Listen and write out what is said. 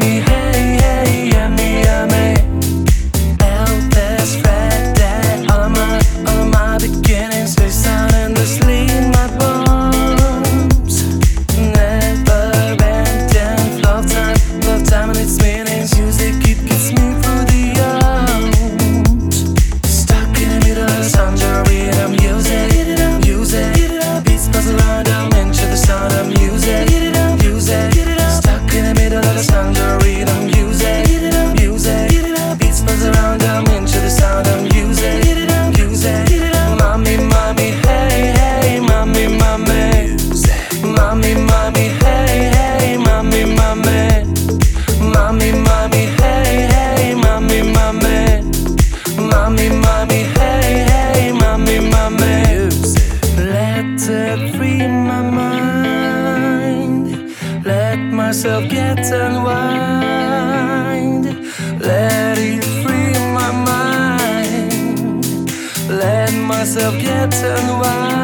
me. mami, hey, hey, mami, mami. Mami, mami, hey, hey, mami, mami. Mami, mami, hey, hey, mami, mami. Let it free my mind. Let myself get unwind. Let it free my mind. Let myself get unwind.